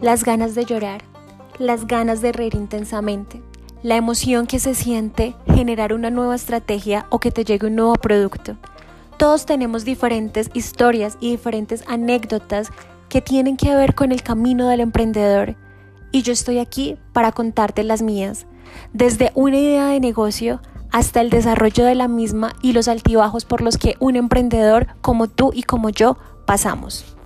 las ganas de llorar, las ganas de reír intensamente, la emoción que se siente generar una nueva estrategia o que te llegue un nuevo producto. Todos tenemos diferentes historias y diferentes anécdotas que tienen que ver con el camino del emprendedor y yo estoy aquí para contarte las mías, desde una idea de negocio hasta el desarrollo de la misma y los altibajos por los que un emprendedor como tú y como yo pasamos.